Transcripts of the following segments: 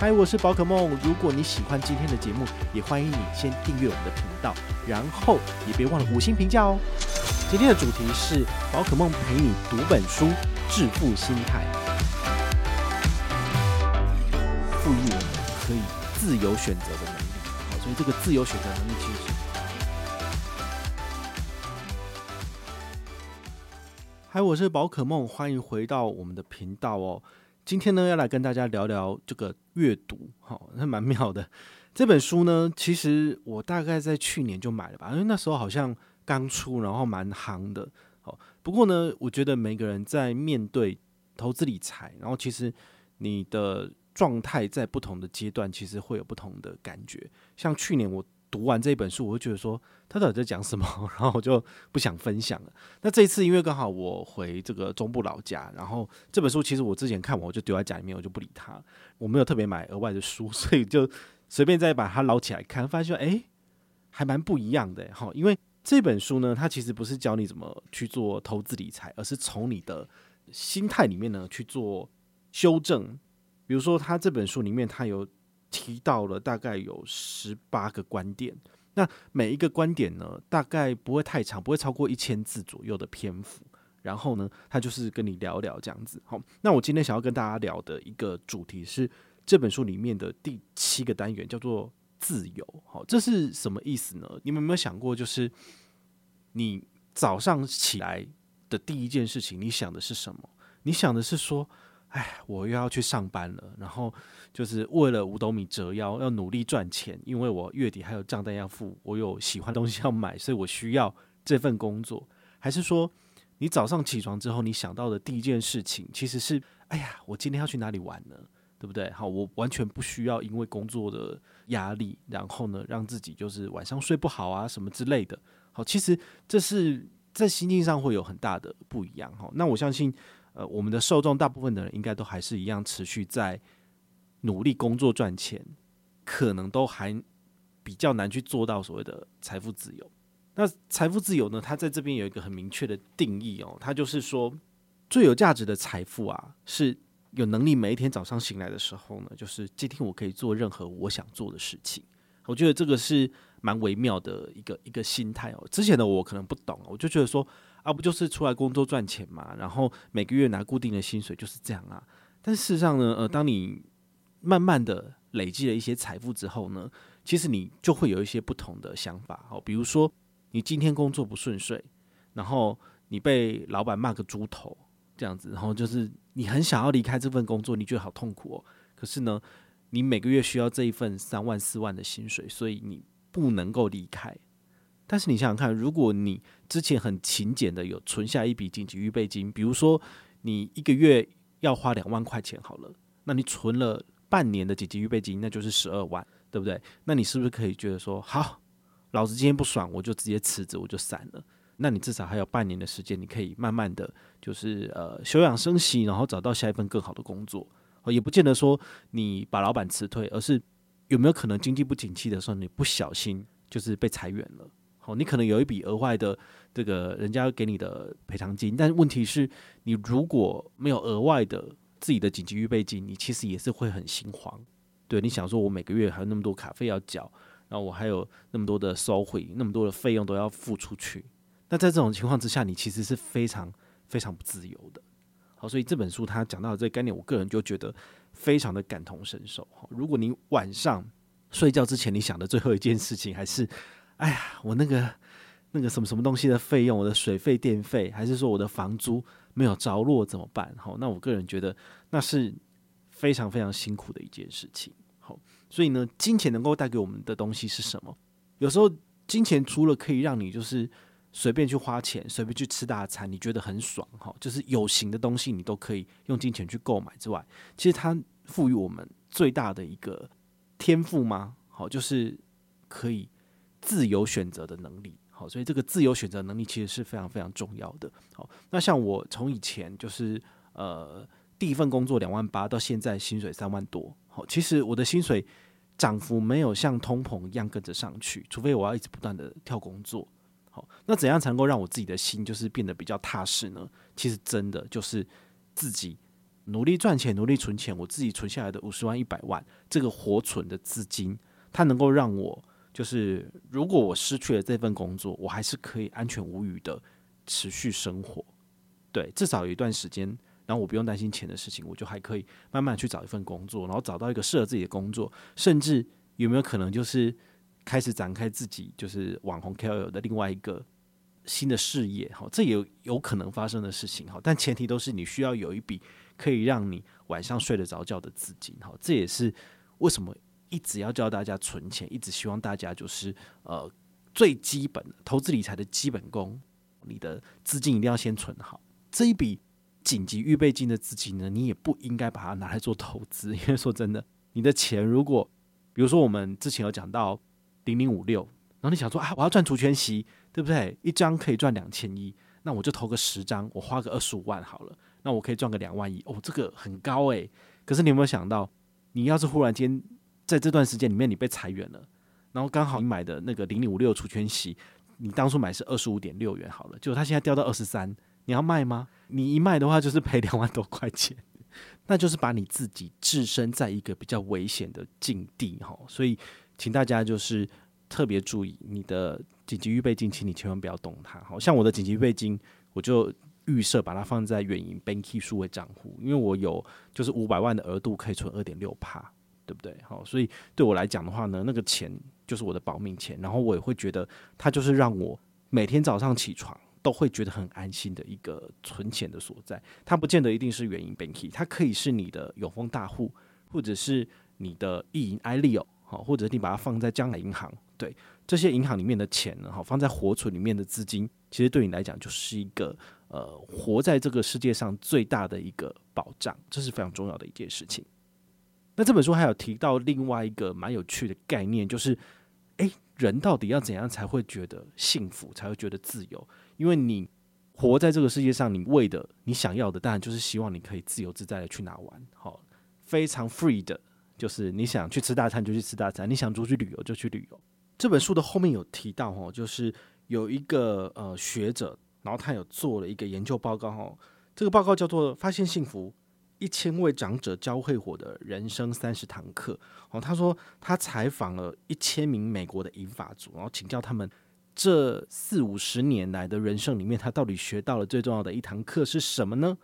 嗨，我是宝可梦。如果你喜欢今天的节目，也欢迎你先订阅我们的频道，然后也别忘了五星评价哦。今天的主题是宝可梦陪你读本书，致富心态，赋予我们可以自由选择的能力。好，所以这个自由选择能力其实是……嗨，我是宝可梦，欢迎回到我们的频道哦。今天呢，要来跟大家聊聊这个阅读，好，那蛮妙的。这本书呢，其实我大概在去年就买了吧，因为那时候好像刚出，然后蛮夯的。好，不过呢，我觉得每个人在面对投资理财，然后其实你的状态在不同的阶段，其实会有不同的感觉。像去年我。读完这本书，我会觉得说他到底在讲什么，然后我就不想分享了。那这一次因为刚好我回这个中部老家，然后这本书其实我之前看完我就丢在家里面，我就不理它。我没有特别买额外的书，所以就随便再把它捞起来看，发现哎，还蛮不一样的哈。因为这本书呢，它其实不是教你怎么去做投资理财，而是从你的心态里面呢去做修正。比如说，他这本书里面他有。提到了大概有十八个观点，那每一个观点呢，大概不会太长，不会超过一千字左右的篇幅。然后呢，他就是跟你聊聊这样子。好，那我今天想要跟大家聊的一个主题是这本书里面的第七个单元，叫做自由。好，这是什么意思呢？你们有没有想过，就是你早上起来的第一件事情，你想的是什么？你想的是说，哎，我又要去上班了，然后。就是为了五斗米折腰，要努力赚钱，因为我月底还有账单要付，我有喜欢的东西要买，所以我需要这份工作。还是说，你早上起床之后，你想到的第一件事情，其实是，哎呀，我今天要去哪里玩呢？对不对？好，我完全不需要因为工作的压力，然后呢，让自己就是晚上睡不好啊什么之类的。好，其实这是在心境上会有很大的不一样。哈，那我相信，呃，我们的受众大部分的人应该都还是一样持续在。努力工作赚钱，可能都还比较难去做到所谓的财富自由。那财富自由呢？它在这边有一个很明确的定义哦，它就是说，最有价值的财富啊，是有能力每一天早上醒来的时候呢，就是今天我可以做任何我想做的事情。我觉得这个是蛮微妙的一个一个心态哦。之前的我可能不懂，我就觉得说啊，不就是出来工作赚钱嘛，然后每个月拿固定的薪水就是这样啊。但事实上呢，呃，当你慢慢的累积了一些财富之后呢，其实你就会有一些不同的想法。哦，比如说你今天工作不顺遂，然后你被老板骂个猪头这样子，然后就是你很想要离开这份工作，你觉得好痛苦哦。可是呢，你每个月需要这一份三万四万的薪水，所以你不能够离开。但是你想想看，如果你之前很勤俭的有存下一笔紧急预备金，比如说你一个月要花两万块钱好了，那你存了。半年的紧急预备金，那就是十二万，对不对？那你是不是可以觉得说，好，老子今天不爽，我就直接辞职，我就散了。那你至少还有半年的时间，你可以慢慢的就是呃休养生息，然后找到下一份更好的工作。也不见得说你把老板辞退，而是有没有可能经济不景气的时候，你不小心就是被裁员了。好，你可能有一笔额外的这个人家给你的赔偿金，但问题是，你如果没有额外的。自己的紧急预备金，你其实也是会很心慌。对，你想说，我每个月还有那么多卡费要缴，然后我还有那么多的收回，那么多的费用都要付出去。那在这种情况之下，你其实是非常非常不自由的。好，所以这本书他讲到这个概念，我个人就觉得非常的感同身受。如果你晚上睡觉之前，你想的最后一件事情还是，哎呀，我那个那个什么什么东西的费用，我的水费、电费，还是说我的房租？没有着落怎么办？好，那我个人觉得那是非常非常辛苦的一件事情。好，所以呢，金钱能够带给我们的东西是什么？有时候金钱除了可以让你就是随便去花钱，随便去吃大餐，你觉得很爽哈，就是有形的东西你都可以用金钱去购买之外，其实它赋予我们最大的一个天赋吗？好，就是可以自由选择的能力。好，所以这个自由选择能力其实是非常非常重要的。好，那像我从以前就是呃第一份工作两万八，到现在薪水三万多，好，其实我的薪水涨幅没有像通膨一样跟着上去，除非我要一直不断的跳工作。好，那怎样才能够让我自己的心就是变得比较踏实呢？其实真的就是自己努力赚钱，努力存钱。我自己存下来的五十万、一百万，这个活存的资金，它能够让我就是，如果我失去了这份工作，我还是可以安全无虞的持续生活。对，至少有一段时间，然后我不用担心钱的事情，我就还可以慢慢去找一份工作，然后找到一个适合自己的工作，甚至有没有可能就是。开始展开自己就是网红 KOL 的另外一个新的事业，哈，这也有有可能发生的事情，哈，但前提都是你需要有一笔可以让你晚上睡得着觉的资金，哈，这也是为什么一直要教大家存钱，一直希望大家就是呃最基本的投资理财的基本功，你的资金一定要先存好，这一笔紧急预备金的资金呢，你也不应该把它拿来做投资，因为说真的，你的钱如果比如说我们之前有讲到。零零五六，然后你想说啊，我要赚除权息，对不对？一张可以赚两千一，那我就投个十张，我花个二十五万好了，那我可以赚个两万一，哦，这个很高诶。可是你有没有想到，你要是忽然间在这段时间里面你被裁员了，然后刚好你买的那个零零五六除权息，你当初买是二十五点六元好了，结果它现在掉到二十三，你要卖吗？你一卖的话就是赔两万多块钱，那就是把你自己置身在一个比较危险的境地哈，所以。请大家就是特别注意你的紧急预备金，请你千万不要动它。好像我的紧急预备金，我就预设把它放在远银 Banky 数位账户，因为我有就是五百万的额度可以存二点六趴，对不对？好，所以对我来讲的话呢，那个钱就是我的保命钱，然后我也会觉得它就是让我每天早上起床都会觉得很安心的一个存钱的所在。它不见得一定是原因 Banky，它可以是你的永丰大户，或者是你的意银 iLeo。好，或者你把它放在将来银行，对这些银行里面的钱呢，好放在活存里面的资金，其实对你来讲就是一个呃，活在这个世界上最大的一个保障，这是非常重要的一件事情。那这本书还有提到另外一个蛮有趣的概念，就是，诶，人到底要怎样才会觉得幸福，才会觉得自由？因为你活在这个世界上，你为的你想要的，当然就是希望你可以自由自在的去哪玩，好，非常 free 的。就是你想去吃大餐就去吃大餐，你想出去旅游就去旅游。这本书的后面有提到哦，就是有一个呃学者，然后他有做了一个研究报告哦，这个报告叫做《发现幸福：一千位长者教会我的人生三十堂课》哦。他说他采访了一千名美国的银发族，然后请教他们这四五十年来的人生里面，他到底学到了最重要的一堂课是什么呢？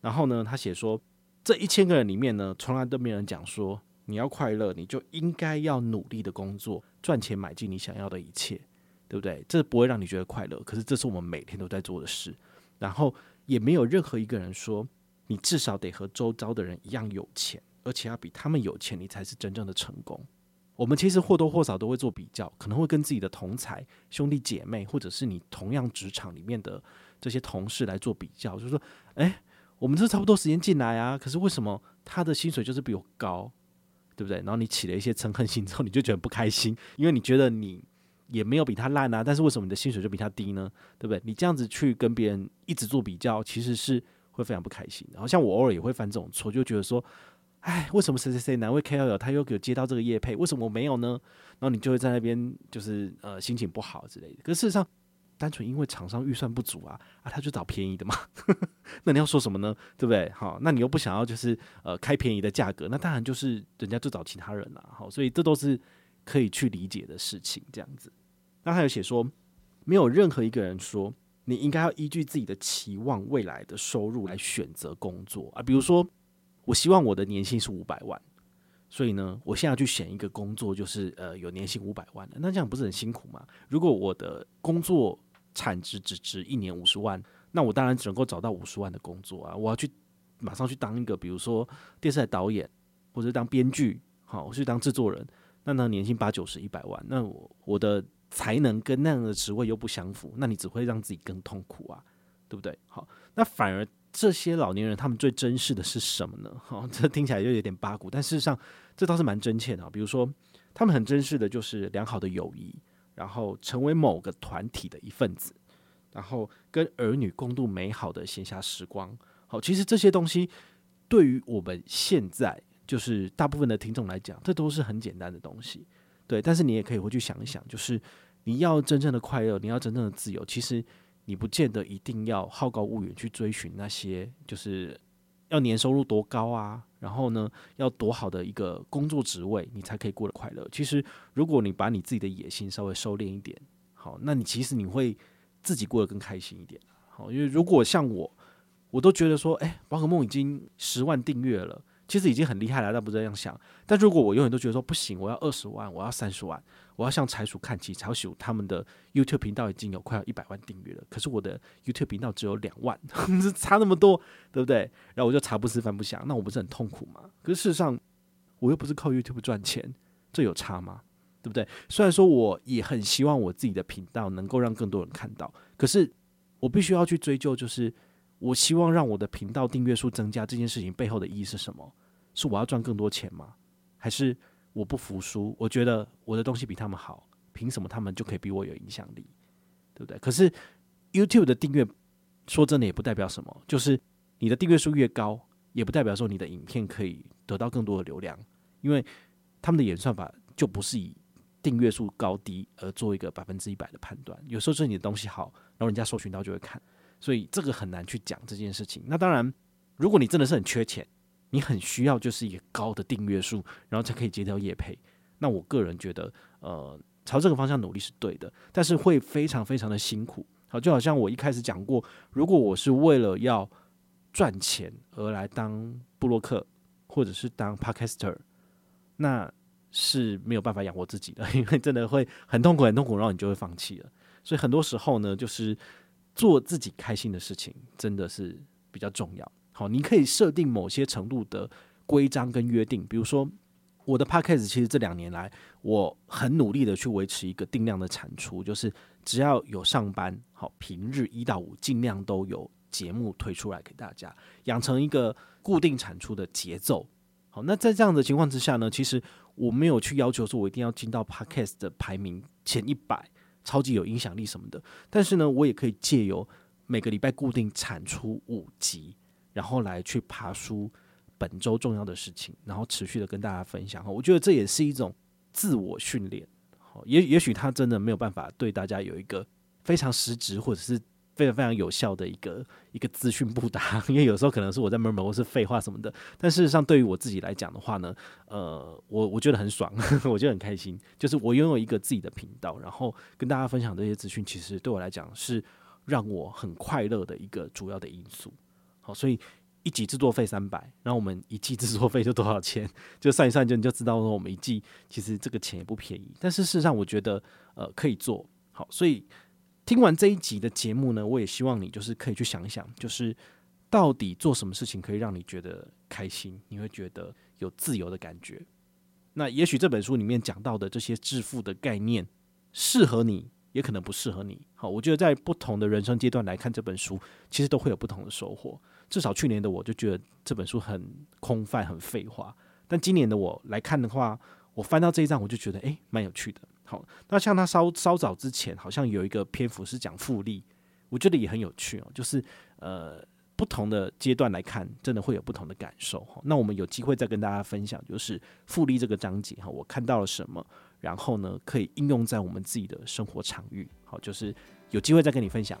然后呢，他写说。这一千个人里面呢，从来都没有人讲说，你要快乐，你就应该要努力的工作，赚钱买进你想要的一切，对不对？这不会让你觉得快乐，可是这是我们每天都在做的事。然后也没有任何一个人说，你至少得和周遭的人一样有钱，而且要比他们有钱，你才是真正的成功。我们其实或多或少都会做比较，可能会跟自己的同才、兄弟姐妹，或者是你同样职场里面的这些同事来做比较，就是说，哎。我们这差不多时间进来啊，可是为什么他的薪水就是比我高，对不对？然后你起了一些嗔恨心之后，你就觉得不开心，因为你觉得你也没有比他烂啊，但是为什么你的薪水就比他低呢？对不对？你这样子去跟别人一直做比较，其实是会非常不开心。然后像我偶尔也会犯这种错，就觉得说，哎，为什么谁谁谁哪位 KOL 他又给接到这个业配，为什么我没有呢？然后你就会在那边就是呃心情不好之类的。可事实上，单纯因为厂商预算不足啊，啊，他就找便宜的嘛，那你要说什么呢？对不对？好，那你又不想要就是呃开便宜的价格，那当然就是人家就找其他人了。好，所以这都是可以去理解的事情。这样子，那他有写说，没有任何一个人说你应该要依据自己的期望未来的收入来选择工作啊。比如说，我希望我的年薪是五百万，所以呢，我现在去选一个工作，就是呃有年薪五百万的，那这样不是很辛苦吗？如果我的工作产值只值一年五十万，那我当然只能够找到五十万的工作啊！我要去马上去当一个，比如说电视台导演，或者当编剧，好，我去当制作人，那那年薪八九十一百万，那我我的才能跟那样的职位又不相符，那你只会让自己更痛苦啊，对不对？好，那反而这些老年人他们最珍视的是什么呢？哈，这听起来就有点八股，但事实上这倒是蛮真切的。比如说，他们很珍视的就是良好的友谊，然后成为某个团体的一份子，然后跟儿女共度美好的闲暇时光。好，其实这些东西对于我们现在就是大部分的听众来讲，这都是很简单的东西。对，但是你也可以回去想一想，就是你要真正的快乐，你要真正的自由，其实你不见得一定要好高骛远去追寻那些，就是要年收入多高啊，然后呢，要多好的一个工作职位，你才可以过得快乐。其实，如果你把你自己的野心稍微收敛一点，好，那你其实你会自己过得更开心一点。好，因为如果像我，我都觉得说，哎，宝可梦已经十万订阅了。其实已经很厉害了，但不这样想。但如果我永远都觉得说不行，我要二十万，我要三十万，我要向财鼠看齐，财鼠他们的 YouTube 频道已经有快要一百万订阅了，可是我的 YouTube 频道只有两万，差那么多，对不对？然后我就茶不思饭不想，那我不是很痛苦吗？可是事实上，我又不是靠 YouTube 赚钱，这有差吗？对不对？虽然说我也很希望我自己的频道能够让更多人看到，可是我必须要去追究，就是。我希望让我的频道订阅数增加这件事情背后的意义是什么？是我要赚更多钱吗？还是我不服输？我觉得我的东西比他们好，凭什么他们就可以比我有影响力？对不对？可是 YouTube 的订阅，说真的也不代表什么，就是你的订阅数越高，也不代表说你的影片可以得到更多的流量，因为他们的演算法就不是以订阅数高低而做一个百分之一百的判断。有时候是你的东西好，然后人家搜寻到就会看。所以这个很难去讲这件事情。那当然，如果你真的是很缺钱，你很需要就是一个高的订阅数，然后才可以接到业配。那我个人觉得，呃，朝这个方向努力是对的，但是会非常非常的辛苦。好，就好像我一开始讲过，如果我是为了要赚钱而来当布洛克或者是当 Podcaster，那是没有办法养活自己的，因为真的会很痛苦很痛苦，然后你就会放弃了。所以很多时候呢，就是。做自己开心的事情真的是比较重要。好，你可以设定某些程度的规章跟约定，比如说我的 podcast，其实这两年来我很努力的去维持一个定量的产出，就是只要有上班，好，平日一到五尽量都有节目推出来给大家，养成一个固定产出的节奏。好，那在这样的情况之下呢，其实我没有去要求说我一定要进到 podcast 的排名前一百。超级有影响力什么的，但是呢，我也可以借由每个礼拜固定产出五集，然后来去爬书本周重要的事情，然后持续的跟大家分享。我觉得这也是一种自我训练。也也许他真的没有办法对大家有一个非常实质或者是。非常非常有效的一个 一个资讯布达，因为有时候可能是我在 murmur 或是废话什么的，但事实上对于我自己来讲的话呢，呃，我我觉得很爽，我觉得很开心，就是我拥有一个自己的频道，然后跟大家分享这些资讯，其实对我来讲是让我很快乐的一个主要的因素。好，所以一集制作费三百，然后我们一季制作费就多少钱？就算一算就你就知道说我们一季其实这个钱也不便宜，但是事实上我觉得呃可以做好，所以。听完这一集的节目呢，我也希望你就是可以去想一想，就是到底做什么事情可以让你觉得开心，你会觉得有自由的感觉。那也许这本书里面讲到的这些致富的概念适合你，也可能不适合你。好，我觉得在不同的人生阶段来看这本书，其实都会有不同的收获。至少去年的我就觉得这本书很空泛、很废话，但今年的我来看的话，我翻到这一章，我就觉得诶，蛮有趣的。好，那像他稍稍早之前，好像有一个篇幅是讲复利，我觉得也很有趣哦。就是呃，不同的阶段来看，真的会有不同的感受。那我们有机会再跟大家分享，就是复利这个章节哈，我看到了什么，然后呢，可以应用在我们自己的生活场域。好，就是有机会再跟你分享。